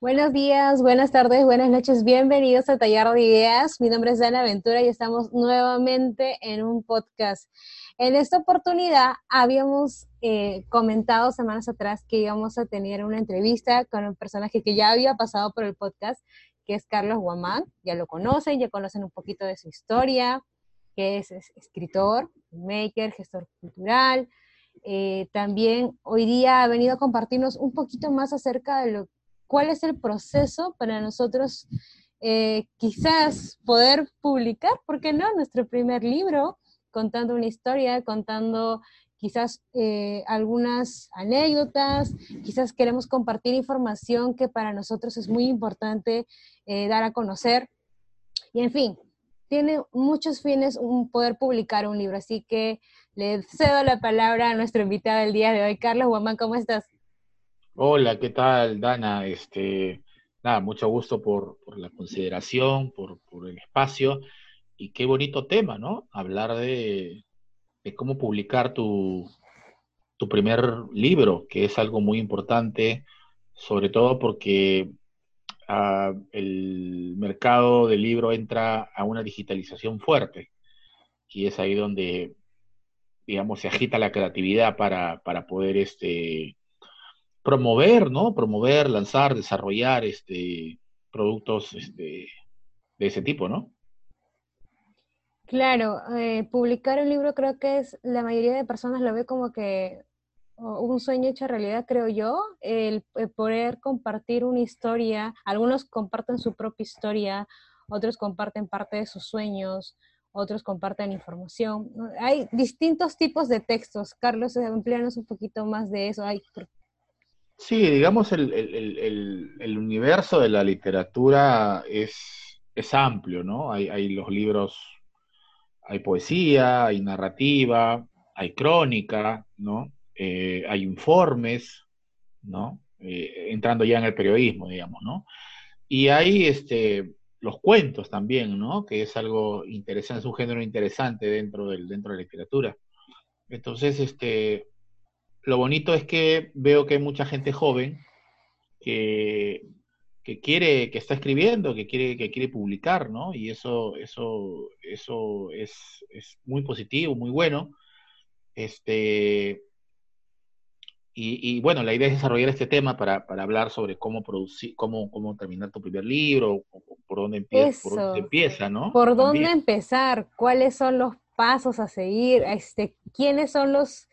Buenos días, buenas tardes, buenas noches, bienvenidos a Taller de Ideas. Mi nombre es Dana Ventura y estamos nuevamente en un podcast. En esta oportunidad habíamos eh, comentado semanas atrás que íbamos a tener una entrevista con un personaje que ya había pasado por el podcast, que es Carlos Guamán. Ya lo conocen, ya conocen un poquito de su historia, que es, escritor, maker, gestor cultural. Eh, también hoy día ha venido a compartirnos un poquito más acerca de lo cuál es el proceso para nosotros eh, quizás poder publicar, ¿por qué no? Nuestro primer libro, contando una historia, contando quizás eh, algunas anécdotas, quizás queremos compartir información que para nosotros es muy importante eh, dar a conocer. Y en fin, tiene muchos fines un poder publicar un libro, así que le cedo la palabra a nuestro invitado del día de hoy. Carlos Guamán, ¿cómo estás? Hola, ¿qué tal, Dana? Este, nada, mucho gusto por, la consideración, por, el espacio y qué bonito tema, ¿no? Hablar de, cómo publicar tu, tu primer libro, que es algo muy importante, sobre todo porque ah, el mercado del libro entra a una digitalización fuerte y es ahí donde, digamos, se agita la creatividad para, para poder este, promover, ¿no? Promover, lanzar, desarrollar este, productos este, de ese tipo, ¿no? Claro, eh, publicar un libro creo que es, la mayoría de personas lo ve como que un sueño hecho realidad, creo yo, el, poder compartir una historia, algunos comparten su propia historia, otros comparten parte de sus sueños, otros comparten información. Hay distintos tipos de textos. Carlos, empleanos un poquito más de eso. Hay, Sí, digamos, el, universo de la literatura es, es amplio, ¿no? Hay, los libros, hay poesía, hay narrativa, hay crónica, ¿no? Eh, hay informes, ¿no? Eh, entrando ya en el periodismo, digamos, ¿no? Y hay este, los cuentos también, ¿no? Que es algo interesante, es un género interesante dentro, del, dentro de la literatura. Entonces, este, lo bonito es que veo que hay mucha gente joven que, quiere, que está escribiendo, que quiere, que quiere publicar, ¿no? Y eso, eso, eso es, muy positivo, muy bueno. Este, y, bueno, la idea es desarrollar este tema para, hablar sobre cómo producir, cómo, cómo terminar tu primer libro, por dónde empieza, por dónde empieza, ¿no? Por dónde empezar, cuáles son los pasos a seguir, este, quiénes son los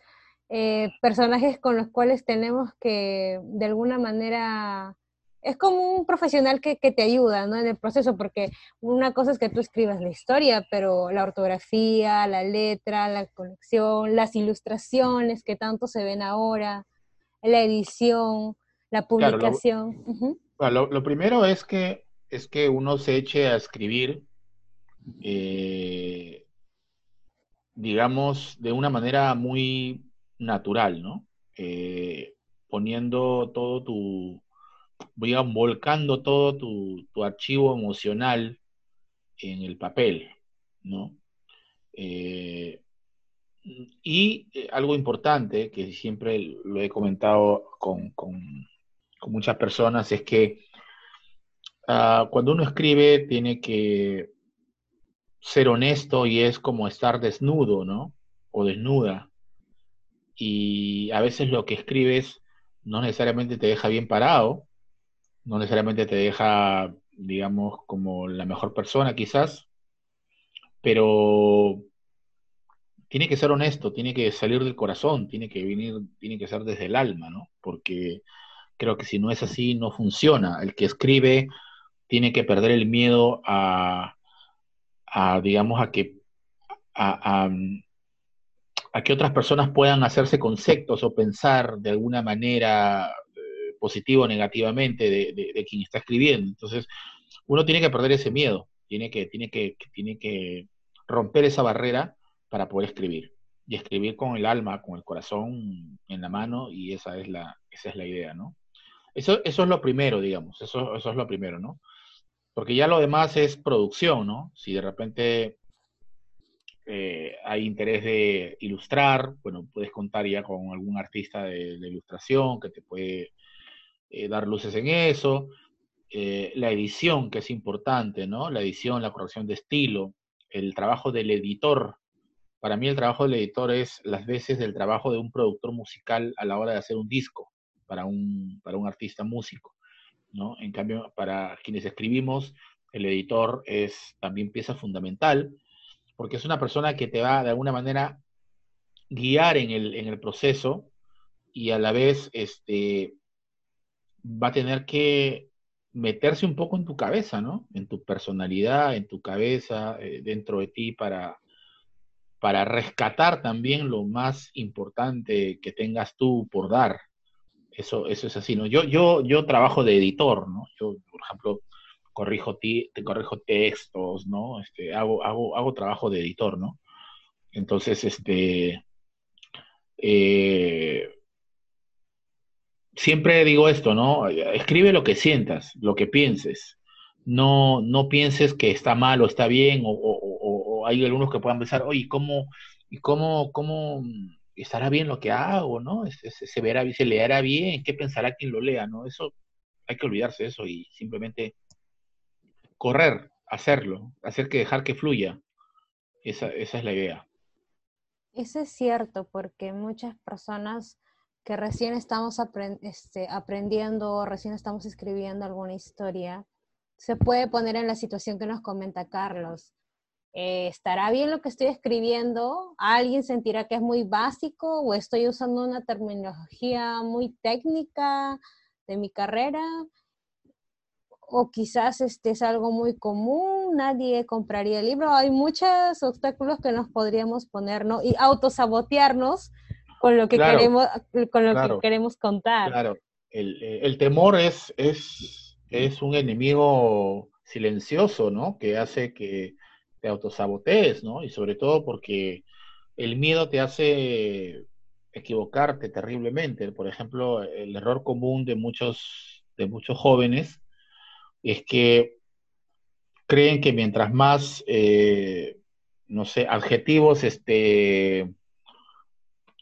eh, personajes con los cuales tenemos que, de alguna manera, es como un profesional que, te ayuda ¿no? en el proceso, porque una cosa es que tú escribas la historia, pero la ortografía, la letra, la conexión, las ilustraciones que tanto se ven ahora, la edición, la publicación. lo, primero es que, es que uno se eche a escribir, eh, digamos, de una manera muy natural, ¿no? Eh, poniendo todo tu, digamos, volcando todo tu, archivo emocional en el papel, ¿no? Eh, y eh, algo importante, que siempre lo he comentado con, muchas personas, es que ah, cuando uno escribe tiene que ser honesto y es como estar desnudo, ¿no? O desnuda y a veces lo que escribes no necesariamente te deja bien parado, no necesariamente te deja, digamos, como la mejor persona quizás, pero tiene que ser honesto, tiene que salir del corazón, tiene que venir, tiene que ser desde el alma, ¿no? Porque creo que si no es así, no funciona. El que escribe tiene que perder el miedo a, a digamos, a que, a, a que otras personas puedan hacerse conceptos o pensar de alguna manera eh, positiva o negativamente de, quien está escribiendo. Entonces, uno tiene que perder ese miedo, tiene que, tiene que, tiene que romper esa barrera para poder escribir. Y escribir con el alma, con el corazón en la mano, y esa es la, esa es la idea, ¿no? Eso, eso es lo primero, digamos, eso, eso es lo primero, ¿no? Porque ya lo demás es producción, ¿no? Si de repente eh, hay interés de ilustrar, bueno, puedes contar ya con algún artista de, ilustración que te puede eh, dar luces en eso. eh, la edición, que es importante, ¿no? La edición, la corrección de estilo, el trabajo del editor. Para mí el trabajo del editor es las veces del trabajo de un productor musical a la hora de hacer un disco para un, para un artista músico, ¿no? En cambio, para quienes escribimos, el editor es también pieza fundamental, porque es una persona que te va de alguna manera guiar en el, en el proceso y a la vez este, va a tener que meterse un poco en tu cabeza, ¿no? En tu personalidad, en tu cabeza, eh, dentro de ti, para, para rescatar también lo más importante que tengas tú por dar. Eso, eso es así, ¿no? Yo, yo, yo trabajo de editor, ¿no? Yo, corrijo, te corrijo textos, ¿no? Este, hago, hago, hago trabajo de editor, ¿no? Entonces, este, eh, siempre digo esto, ¿no? Escribe lo que sientas, lo que pienses. No, no pienses que está mal o está bien, o, hay algunos que puedan pensar, oye, ¿cómo, cómo, cómo estará bien lo que hago, ¿no? Se, se, verá, se leerá bien, ¿qué pensará quien lo lea, no? Eso, hay que olvidarse de eso y simplemente correr, hacerlo, hacer que dejar que fluya. Esa, esa es la idea. Eso es cierto, porque muchas personas que recién estamos este, aprendiendo, recién estamos escribiendo alguna historia, se puede poner en la situación que nos comenta Carlos. Eh, ¿Estará bien lo que estoy escribiendo? ¿Alguien sentirá que es muy básico o estoy usando una terminología muy técnica de mi carrera? O quizás este es algo muy común, nadie compraría el libro. Hay muchos obstáculos que nos podríamos poner, ¿no? Y autosabotearnos con lo que queremos, con lo que queremos contar. Claro, el, el, temor es, es, es un enemigo silencioso, ¿no? Que hace que te autosabotees, ¿no? Y sobre todo porque el miedo te hace equivocarte terriblemente. Por ejemplo, el error común de muchos, de muchos jóvenes es que creen que mientras más, eh, no sé, adjetivos este,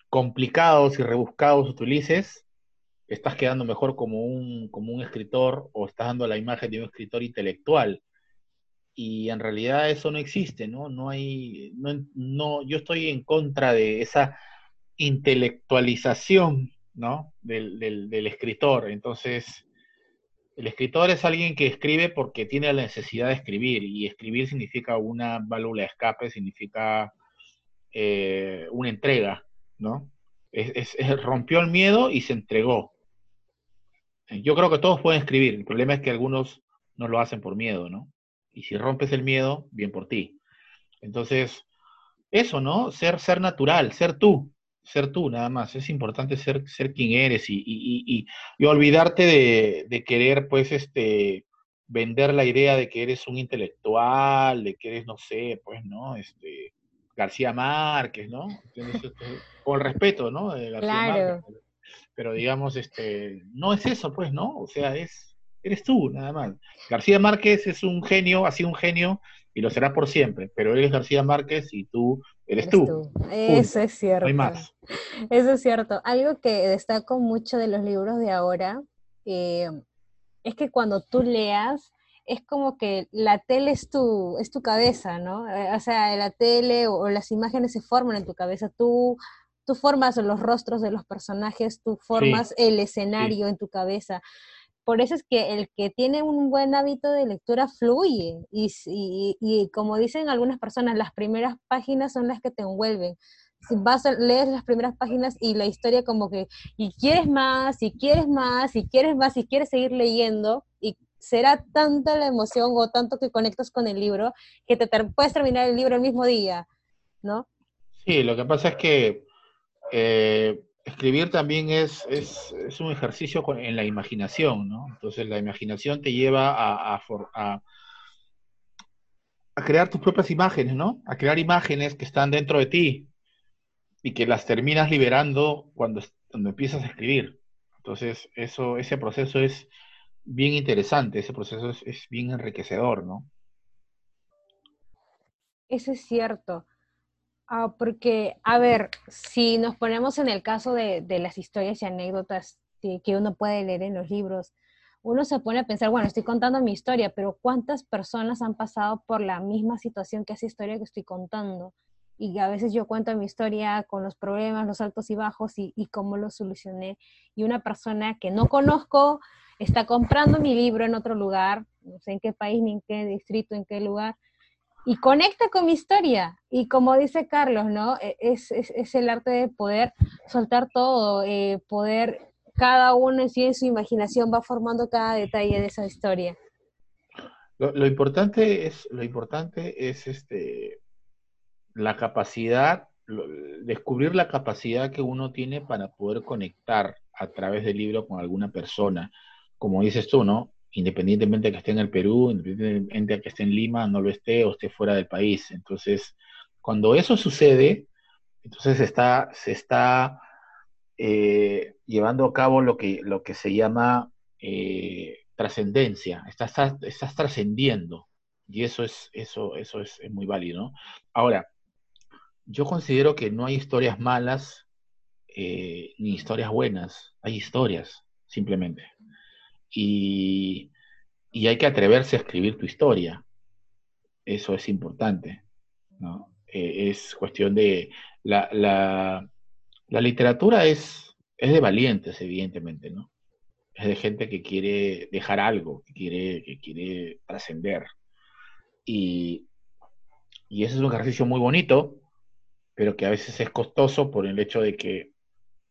complicados y rebuscados utilices, estás quedando mejor como un, como un escritor o estás dando la imagen de un escritor intelectual. Y en realidad eso no existe, ¿no? No hay, no, no, yo estoy en contra de esa intelectualización, ¿no? Del, del, del escritor. Entonces, el escritor es alguien que escribe porque tiene la necesidad de escribir y escribir significa una válvula de escape, significa eh, una entrega, ¿no? Rompió el miedo y se entregó. Yo creo que todos pueden escribir, el problema es que algunos no lo hacen por miedo, ¿no? Y si rompes el miedo, bien por ti. Entonces, eso, ¿no? Ser, ser natural, ser tú, ser tú, nada más. Es importante ser, ser quien eres y, y, y, olvidarte de, de, querer, pues, este, vender la idea de que eres un intelectual, de que eres, no sé, pues, ¿no? Este, García Márquez, ¿no? Con respeto, ¿no? claro. Pero digamos, este, no es eso, pues, ¿no? O sea, es, eres tú, nada más. García Márquez es un genio, ha sido un genio y lo será por siempre, pero él es García Márquez y tú eres, tú. Eso es cierto. No hay más. Eso es cierto. Algo que destaco mucho de los libros de ahora eh, es que cuando tú leas, es como que la tele es tu, es tu cabeza, ¿no? Eh, o sea, la tele o, las imágenes se forman en tu cabeza. Tú, tú formas los rostros de los personajes, tú formas el escenario en tu cabeza por eso es que el que tiene un buen hábito de lectura fluye y, y, como dicen algunas personas, las primeras páginas son las que te envuelven. Si vas a leer las primeras páginas y la historia como que, y quieres más, y quieres más, y quieres más, y quieres seguir leyendo, y será tanta la emoción o tanto que conectas con el libro que te puedes terminar el libro el mismo día, ¿no? Sí, lo que pasa es que eh, escribir también es, es, un ejercicio en la imaginación, ¿no? Entonces la imaginación te lleva a, a, a, crear tus propias imágenes, ¿no? A crear imágenes que están dentro de ti y que las terminas liberando cuando, cuando empiezas a escribir. Entonces eso, ese proceso es bien interesante, ese proceso es, es bien enriquecedor, ¿no? Eso es cierto. Ah, porque, a ver, si nos ponemos en el caso de, las historias y anécdotas que uno puede leer en los libros, uno se pone a pensar, bueno, estoy contando mi historia, pero ¿cuántas personas han pasado por la misma situación que esa historia que estoy contando? Y a veces yo cuento mi historia con los problemas, los altos y bajos y, y cómo los solucioné. Y una persona que no conozco está comprando mi libro en otro lugar, no sé en qué país, ni en qué distrito, en qué lugar, y conecta con mi historia. Y como dice Carlos, ¿no? E, es, es, el arte de poder soltar todo, eh, poder cada uno en su imaginación va formando cada detalle de esa historia. Lo, importante es, lo importante es este, la capacidad, descubrir la capacidad que uno tiene para poder conectar a través del libro con alguna persona. Como dices tú, ¿no? Independientemente de que esté en el Perú, independientemente de que esté en Lima, no lo esté o esté fuera del país. Entonces, cuando eso sucede, entonces está, se está eh, llevando a cabo lo que, lo que se llama eh, trascendencia, estás, estás trascendiendo y eso es, eso, eso es, muy válido. Ahora, yo considero que no hay historias malas eh, ni historias buenas, hay historias, simplemente. Y, y, hay que atreverse a escribir tu historia. Eso es importante. ¿no? es cuestión de la, la, la literatura es, es de valientes, evidentemente, ¿no? Es de gente que quiere dejar algo, que quiere, que quiere trascender. Y, y ese es un ejercicio muy bonito, pero que a veces es costoso por el hecho de que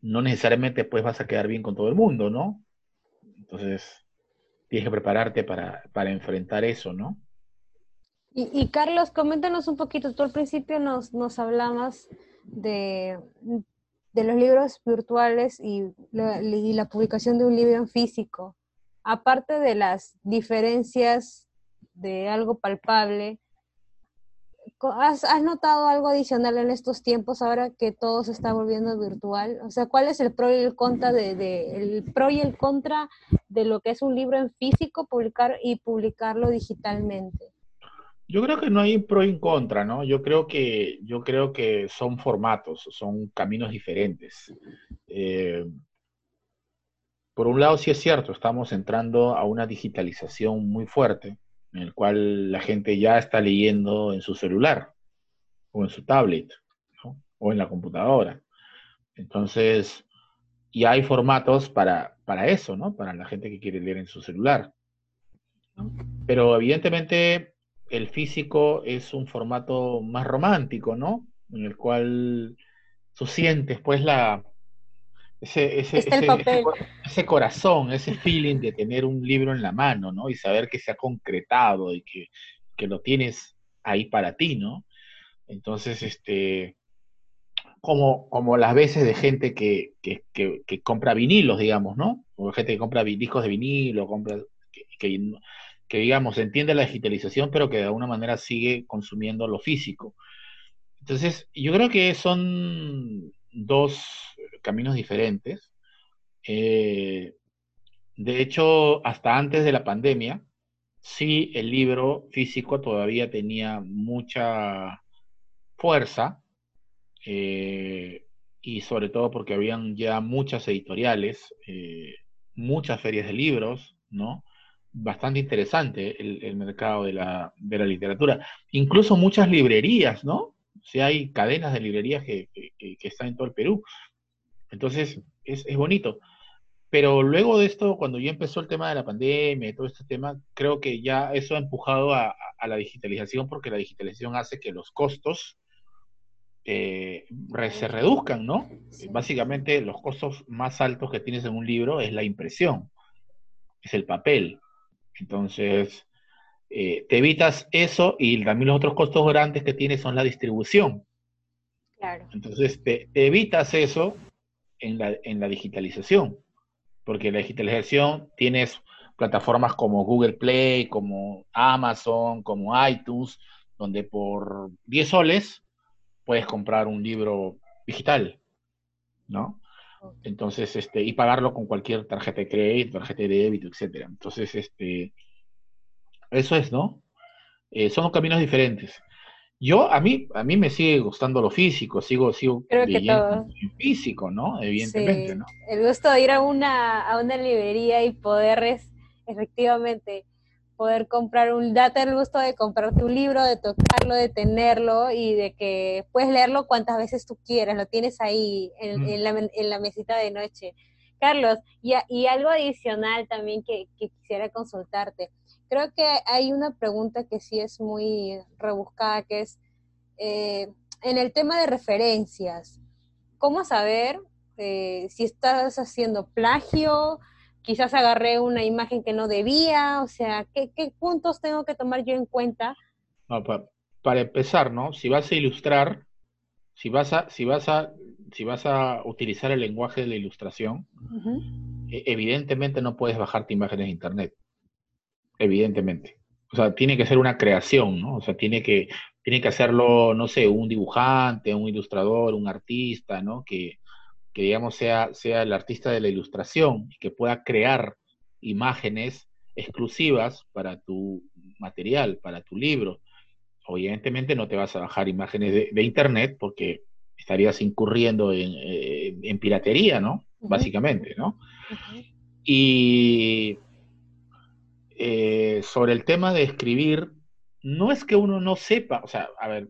no necesariamente pues vas a quedar bien con todo el mundo, ¿no? Entonces, tienes que prepararte para, para enfrentar eso, ¿no? Y, y, Carlos, coméntanos un poquito, tú al principio nos, nos hablabas de, de los libros virtuales y la, publicación de un libro en físico, aparte de las diferencias de algo palpable, ¿has, notado algo adicional en estos tiempos ahora que todo se está volviendo virtual? O sea, ¿cuál es el pro y el contra de, el pro y el contra de lo que es un libro en físico publicar y publicarlo digitalmente? Yo creo que no hay pro y contra, ¿no? Yo creo que, yo creo que son formatos, son caminos diferentes. Eh, por un lado, sí es cierto, estamos entrando a una digitalización muy fuerte, en el cual la gente ya está leyendo en su celular o en su tablet o en la computadora. Entonces, y hay formatos para, para eso, ¿no? Para la gente que quiere leer en su celular. Pero evidentemente el físico es un formato más romántico, ¿no? En el cual tú sientes pues la ese, ese, ese, corazón, ese feeling de tener un libro en la mano, ¿no? Y saber que se ha concretado y que, lo tienes ahí para ti, ¿no? Entonces, este, como, como las veces de gente que, compra vinilos, digamos, ¿no? O gente que compra discos de vinilo, compra, que, que digamos entiende la digitalización, pero que de alguna manera sigue consumiendo lo físico. Entonces, yo creo que son dos caminos diferentes. Eh, de hecho, hasta antes de la pandemia, sí el libro físico todavía tenía mucha fuerza, eh, y sobre todo porque habían ya muchas editoriales, eh, muchas ferias de libros, ¿no? bastante interesante el, mercado de la, literatura. Incluso muchas librerías, ¿no? O sea, hay cadenas de librerías que, están en todo el Perú. Entonces, es, bonito. Pero luego de esto, cuando ya empezó el tema de la pandemia y todo este tema, creo que ya eso ha empujado a, la digitalización porque la digitalización hace que los costos eh, se reduzcan, ¿no? Básicamente los costos más altos que tienes en un libro es la impresión, es el papel. Entonces, eh, te evitas eso y también los otros costos grandes que tienes son la distribución. Claro. Entonces, te, evitas eso en la, en la digitalización, porque la digitalización tienes plataformas como Google Play, como Amazon, como iTunes, donde por 10 soles puedes comprar un libro digital, ¿no? Entonces, este, y pagarlo con cualquier tarjeta de crédito, tarjeta de débito, etcétera. Entonces, este, eso es, ¿no? Eh, son caminos diferentes. Yo, a mí, a mí me sigue gustando lo físico, sigo, sigo físico, ¿no? Evidentemente, ¿no? El gusto de ir a una, a una librería y poder efectivamente poder comprar un, date el gusto de comprarte un libro, de tocarlo, de tenerlo y de que puedes leerlo cuantas veces tú quieras, lo tienes ahí en, la, en la, mesita de noche. Carlos, y, y algo adicional también que, quisiera consultarte. Creo que hay una pregunta que sí es muy rebuscada, que es eh, en el tema de referencias. ¿Cómo saber eh, si estás haciendo plagio? quizás agarré una imagen que no debía, o sea, ¿qué, puntos tengo que tomar yo en cuenta? para, empezar, ¿no? Si vas a ilustrar, si vas a, si vas a, si vas a utilizar el lenguaje de la ilustración, e, evidentemente no puedes bajarte imágenes de internet. Evidentemente. O sea, tiene que ser una creación, ¿no? O sea, tiene que, tiene que hacerlo, no sé, un dibujante, un ilustrador, un artista, ¿no? Que, que digamos sea, sea el artista de la ilustración y que pueda crear imágenes exclusivas para tu material, para tu libro. Obviamente no te vas a bajar imágenes de, internet porque estarías incurriendo en, eh, piratería, ¿no? Básicamente, ¿no? Y eh, sobre el tema de escribir, no es que uno no sepa, o sea, a ver,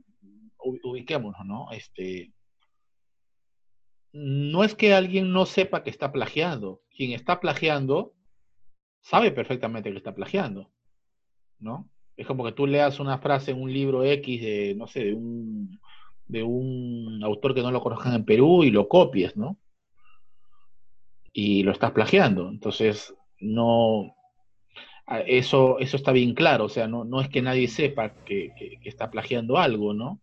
ubiquémonos, ¿no? Este, no es que alguien no sepa que está plagiando. Quien está plagiando sabe perfectamente que está plagiando, ¿no? Es como que tú leas una frase en un libro X de, no sé, de un, de un autor que no lo conozcan en Perú y lo copies, ¿no? Y lo estás plagiando. Entonces, no, eso, eso está bien claro, o sea, no, no es que nadie sepa que, que está plagiando algo, ¿no?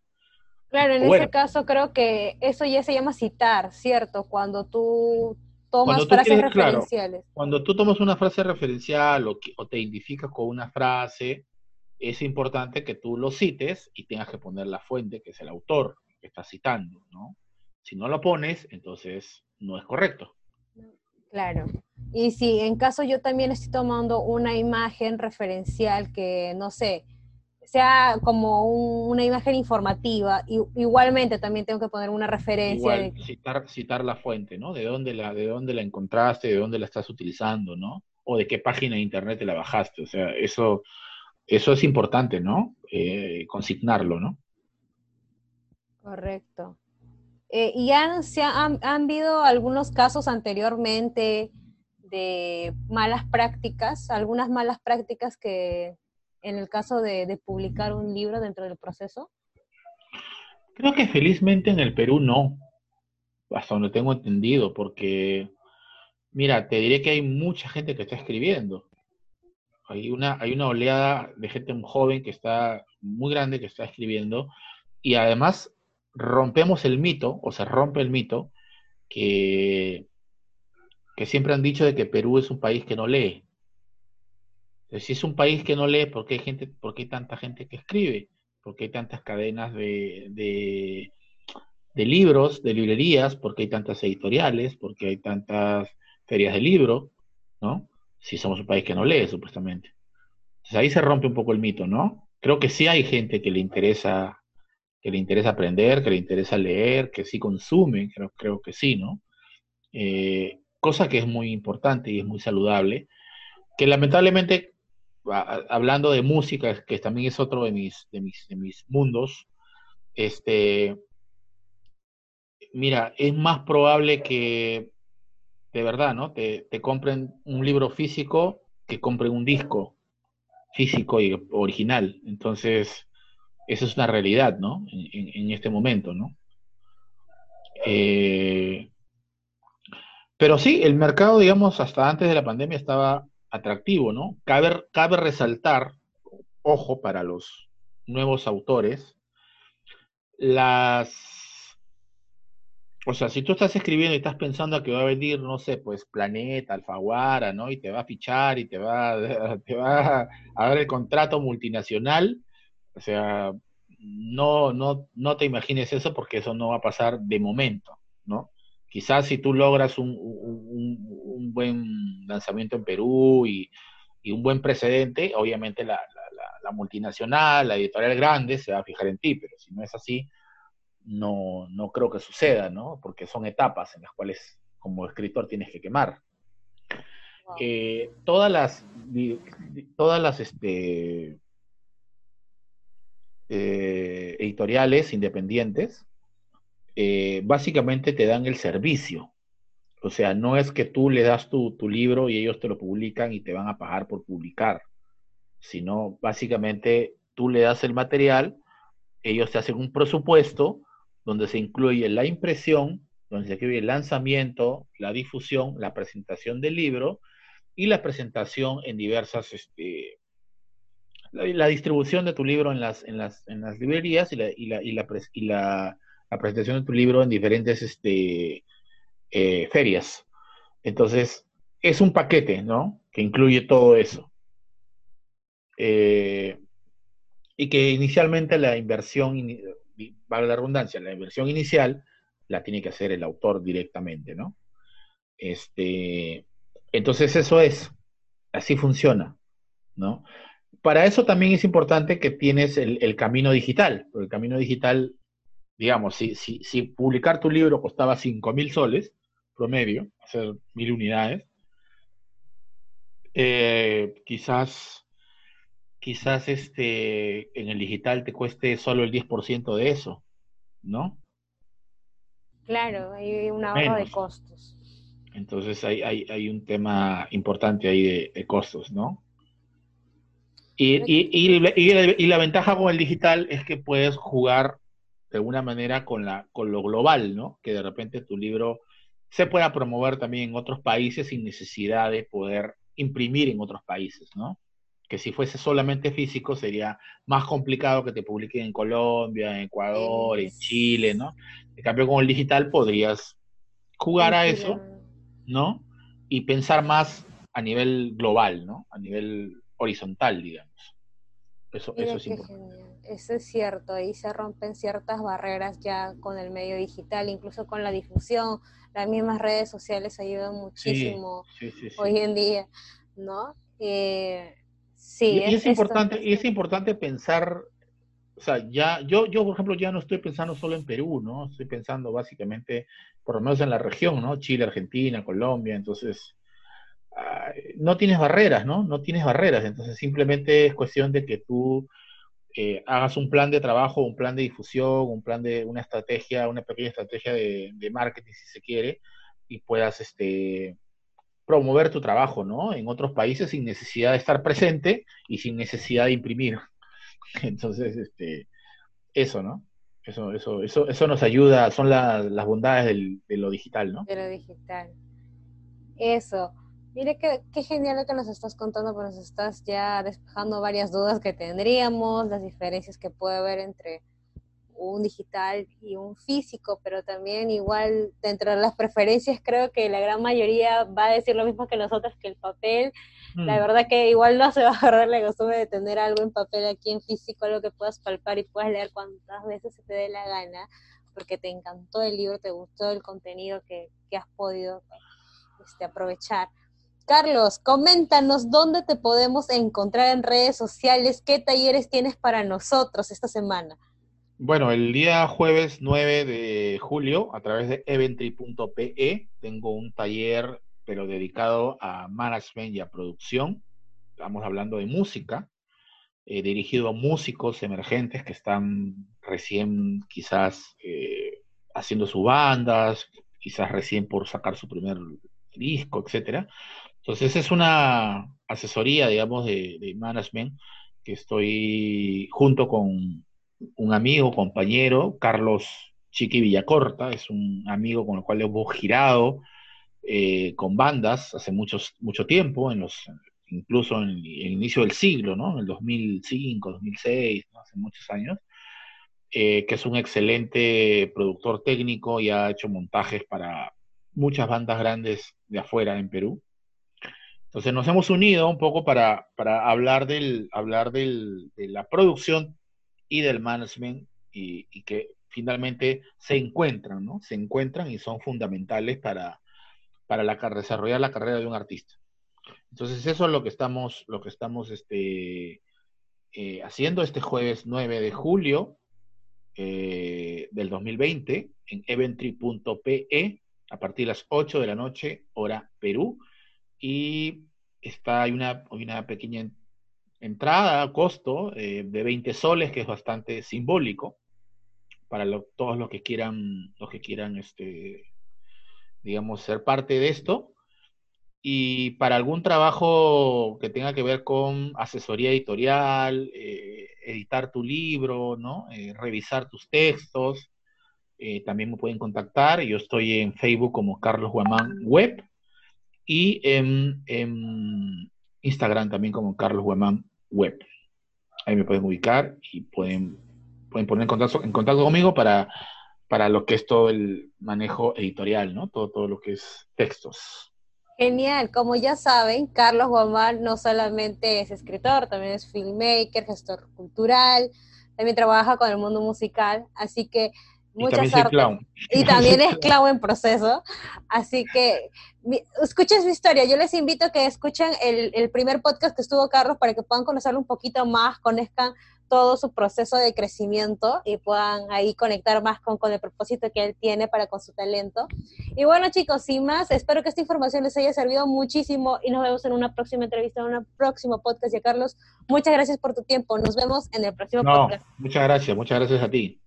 Claro, en ese caso creo que eso ya se llama citar, ¿cierto? Cuando tú tomas frases referenciales. cuando tú tomas una frase referencial o, te identificas con una frase, es importante que tú lo cites y tengas que poner la fuente, que es el autor que está citando, ¿no? Si no lo pones, entonces no es correcto. Claro. Y si en caso yo también estoy tomando una imagen referencial que, no sé, sea como una imagen informativa, y, igualmente también tengo que poner una referencia. citar, citar la fuente, ¿no? De dónde, la, de dónde la encontraste, de dónde la estás utilizando, ¿no? O de qué página de internet te la bajaste. O sea, eso, eso es importante, ¿no? Eh, consignarlo, ¿no? Correcto. Eh, ¿Y han, se han, han habido algunos casos anteriormente de malas prácticas, algunas malas prácticas que en el caso de, publicar un libro dentro del proceso? Creo que felizmente en el Perú no, hasta donde tengo entendido, porque, mira, te diré que hay mucha gente que está escribiendo. Hay una, hay una oleada de gente joven que está, muy grande, que está escribiendo, y además rompemos el mito, o se rompe el mito, que, siempre han dicho de que Perú es un país que no lee si es un país que no lee, ¿por qué hay, gente, por hay tanta gente que escribe? ¿Por qué hay tantas cadenas de, de, libros, de librerías? ¿Por qué hay tantas editoriales? ¿Por qué hay tantas ferias de libro? ¿No? Si somos un país que no lee, supuestamente. Entonces ahí se rompe un poco el mito, ¿no? Creo que sí hay gente que le interesa, que le interesa aprender, que le interesa leer, que sí consume, creo, creo que sí, ¿no? Eh, cosa que es muy importante y es muy saludable, que lamentablemente hablando de música, que también es otro de mis, de mis, de mis mundos, este, mira, es más probable que, de verdad, ¿no? Te, te compren un libro físico que compren un disco físico y original. Entonces, eso es una realidad, ¿no? En, en, este momento, ¿no? Eh, pero sí, el mercado, digamos, hasta antes de la pandemia estaba atractivo, ¿no? Cabe, cabe resaltar, ojo para los nuevos autores, las... O sea, si tú estás escribiendo y estás pensando que va a venir, no sé, pues Planeta, Alfaguara, ¿no? Y te va a fichar y te va, te va a dar el contrato multinacional, o sea, no, no, no te imagines eso porque eso no va a pasar de momento, ¿no? Quizás si tú logras un, buen lanzamiento en Perú y, un buen precedente, obviamente la, multinacional, la editorial grande se va a fijar en ti, pero si no es así, no, no creo que suceda, ¿no? Porque son etapas en las cuales como escritor tienes que quemar. eh, todas las, todas las este, eh, editoriales independientes eh, básicamente te dan el servicio. O sea, no es que tú le das tu, tu, libro y ellos te lo publican y te van a pagar por publicar, sino básicamente tú le das el material, ellos te hacen un presupuesto donde se incluye la impresión, donde se incluye el lanzamiento, la difusión, la presentación del libro y la presentación en diversas, este, la, distribución de tu libro en las, en las, en las librerías y la, y la, y la, presentación de tu libro en diferentes este, eh, ferias. Entonces, es un paquete, ¿no? Que incluye todo eso. Eh, y que inicialmente la inversión, vale la redundancia, la inversión inicial la tiene que hacer el autor directamente, ¿no? Este, entonces eso es, así funciona, ¿no? Para eso también es importante que tienes el, camino digital, porque el camino digital, digamos, si, si, si publicar tu libro costaba 5 mil soles promedio, hacer mil unidades, eh, quizás, quizás este, en el digital te cueste solo el 10% de eso, ¿no? Claro, hay un ahorro de costos. Entonces hay, hay, un tema importante ahí de, costos, ¿no? Y, y, la, ventaja con el digital es que puedes jugar de alguna manera con, la, con lo global, ¿no? Que de repente tu libro se pueda promover también en otros países sin necesidad de poder imprimir en otros países, ¿no? Que si fuese solamente físico sería más complicado que te publiquen en Colombia, en Ecuador, en Chile, ¿no? En cambio, con el digital podrías jugar a eso ¿no? Y pensar más a nivel global, ¿no? A nivel horizontal, digamos. Eso, eso es importante. Eso es cierto, ahí se rompen ciertas barreras ya con el medio digital, incluso con la difusión. Las mismas redes sociales ayudan muchísimo hoy en día, ¿no? Eh, sí. Y, es, importante, y es importante pensar, o sea, ya, yo, yo, por ejemplo, ya no estoy pensando solo en Perú, ¿no? Estoy pensando básicamente por lo menos en la región, ¿no? Chile, Argentina, Colombia, entonces no tienes barreras, ¿no? No tienes barreras, entonces simplemente es cuestión de que tú eh, hagas un plan de trabajo, un plan de difusión, un plan de una estrategia, una pequeña estrategia de, marketing, si se quiere, y puedas este, promover tu trabajo, ¿no? En otros países sin necesidad de estar presente y sin necesidad de imprimir. Entonces, este, eso, ¿no? Eso, eso, eso, eso nos ayuda, son las bondades de lo digital, ¿no? De lo digital. Eso. Mire qué, qué genial lo que nos estás contando, porque nos estás ya despejando varias dudas que tendríamos, las diferencias que puede haber entre un digital y un físico, pero también igual dentro de las preferencias creo que la gran mayoría va a decir lo mismo que nosotros, que el papel. La mm. verdad que igual no se va a agarrar la costumbre de tener algo en papel aquí en físico, algo que puedas palpar y puedas leer cuantas veces se te dé la gana, porque te encantó el libro, te gustó el contenido que, que has podido este, aprovechar. Carlos, coméntanos dónde te podemos encontrar en redes sociales, qué talleres tienes para nosotros esta semana. Bueno, el día jueves 9 de julio, a través de eventry.pe, tengo un taller, pero dedicado a management y a producción. Estamos hablando de música, eh, dirigido a músicos emergentes que están recién quizás eh, haciendo sus bandas, quizás recién por sacar su primer disco, etcétera. Entonces es una asesoría, digamos, de, de management que estoy junto con un amigo, compañero, Carlos Chiqui Villacorta, es un amigo con el cual hemos girado eh, con bandas hace muchos, mucho tiempo, en los, incluso en el, inicio del siglo, ¿no? En el 2005, 2006, hace muchos años, eh, que es un excelente productor técnico y ha hecho montajes para muchas bandas grandes de afuera en Perú. Entonces nos hemos unido un poco para, para hablar, del, hablar del, de la producción y del management y, que finalmente se encuentran, ¿no? Se encuentran y son fundamentales para, para la, desarrollar la carrera de un artista. Entonces eso es lo que estamos, lo que estamos este, eh, haciendo este jueves 9 de julio eh, del 2020 en eventry.pe a partir de las 8 de la noche, hora Perú. Y está, hay una, una pequeña entrada, costo eh, de 20 soles, que es bastante simbólico para todos los que quieran, los que quieran, este, digamos, ser parte de esto. Y para algún trabajo que tenga que ver con asesoría editorial, eh, editar tu libro, ¿no? Eh, revisar tus textos, también me pueden contactar. Yo estoy en Facebook como Carlos Guamán Web y en, Instagram también como Carlos Guamán Web. Ahí me pueden ubicar y pueden, pueden poner en contacto, en contacto conmigo para, para lo que es todo el manejo editorial, ¿no? Todo, todo lo que es textos. Genial, como ya saben, Carlos Guamán no solamente es escritor, también es filmmaker, gestor cultural, también trabaja con el mundo musical, así que muchas y también Y también es clavo en proceso. Así que escuchen su historia. Yo les invito a que escuchen el, el, primer podcast que estuvo Carlos para que puedan conocerlo un poquito más, conozcan todo su proceso de crecimiento y puedan ahí conectar más con, con el propósito que él tiene para con su talento. Y bueno, chicos, sin más, espero que esta información les haya servido muchísimo y nos vemos en una próxima entrevista, en un próximo podcast. Y Carlos, muchas gracias por tu tiempo. Nos vemos en el próximo podcast. Muchas gracias, muchas gracias a ti.